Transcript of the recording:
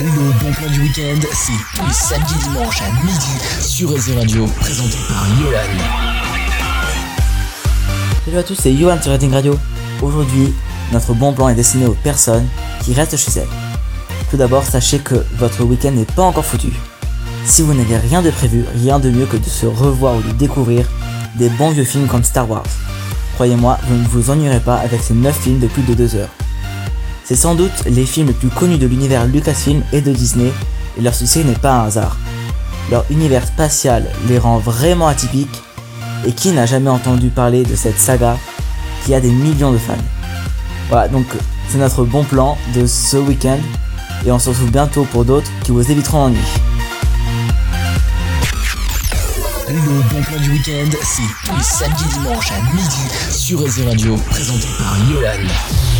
Le bon plan du week-end, c'est tous les samedis à midi sur Réseau Radio, présenté par Yohan. Salut à tous, c'est Yohan sur Rating Radio. Aujourd'hui, notre bon plan est destiné aux personnes qui restent chez elles. Tout d'abord, sachez que votre week-end n'est pas encore foutu. Si vous n'avez rien de prévu, rien de mieux que de se revoir ou de découvrir des bons vieux films comme Star Wars. Croyez-moi, vous ne vous ennuierez pas avec ces 9 films de plus de 2 heures. C'est sans doute les films les plus connus de l'univers Lucasfilm et de Disney, et leur succès n'est pas un hasard. Leur univers spatial les rend vraiment atypiques, et qui n'a jamais entendu parler de cette saga qui a des millions de fans? Voilà, donc c'est notre bon plan de ce week-end, et on se retrouve bientôt pour d'autres qui vous éviteront l'ennui. Le bon plan du week-end, c'est tous les samedis dimanches à midi sur Radio, présenté par Yohan.